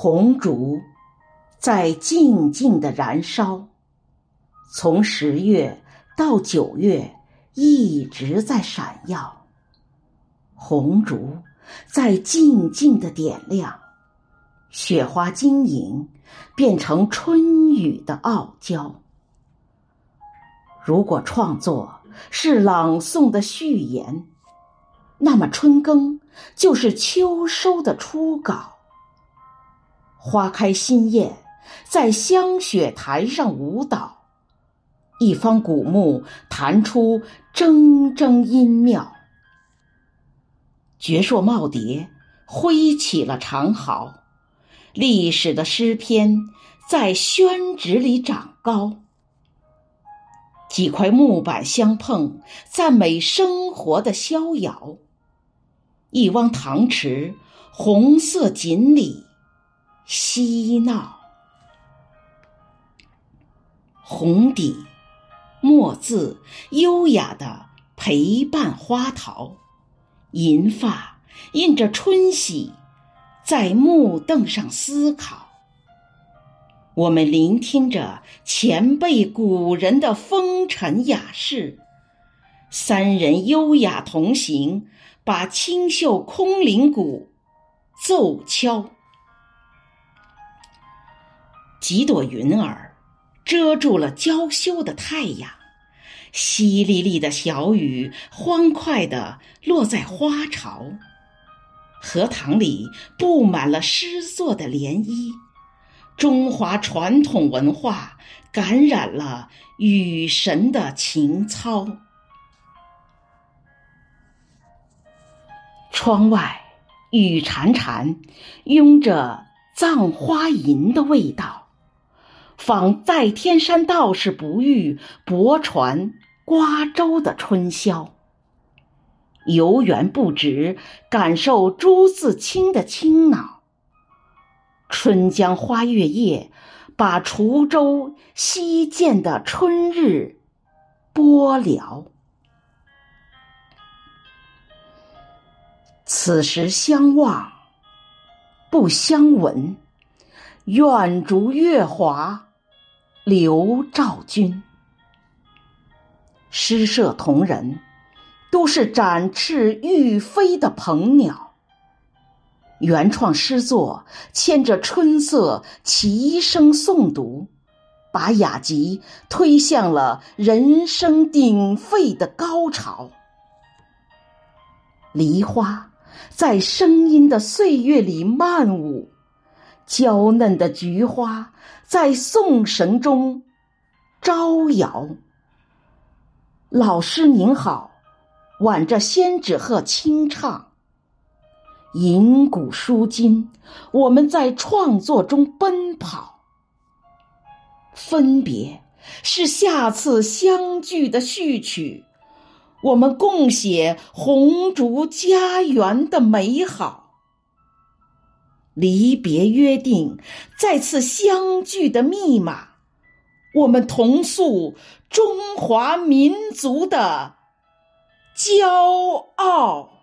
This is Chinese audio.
红烛在静静的燃烧，从十月到九月一直在闪耀。红烛在静静的点亮，雪花晶莹，变成春雨的傲娇。如果创作是朗诵的序言，那么春耕就是秋收的初稿。花开新叶在香雪台上舞蹈，一方古木弹出铮铮音妙。绝硕耄耋挥起了长毫，历史的诗篇在宣纸里长高。几块木板相碰，赞美生活的逍遥。一汪塘池，红色锦鲤嬉闹。红底，墨字优雅的陪伴花桃，银发印着春喜，在木凳上思考。我们聆听着前辈古人的风尘雅事，三人优雅同行，把清秀空灵鼓奏敲。几朵云儿遮住了娇羞的太阳，淅沥沥的小雨欢快地落在花潮，荷塘里布满了诗作的涟漪。中华传统文化感染了雨神的情操。窗外雨潺潺，拥着葬花吟的味道，仿在天山道士不遇泊船瓜洲的春宵。游园不值，感受朱自清的清脑。春江花月夜，把滁州西涧的春日播了。此时相望不相闻，远逐月华刘兆君。诗社同仁都是展翅欲飞的鹏鸟。原创诗作牵着春色齐声诵读，把雅集推向了人声鼎沸的高潮。梨花在声音的岁月里漫舞，娇嫩的菊花在颂神中招摇。老师您好，挽着仙纸鹤轻唱。吟古书今，我们在创作中奔跑。分别是下次相聚的序曲，我们共写红烛家园的美好。离别约定，再次相聚的密码，我们同诉中华民族的骄傲。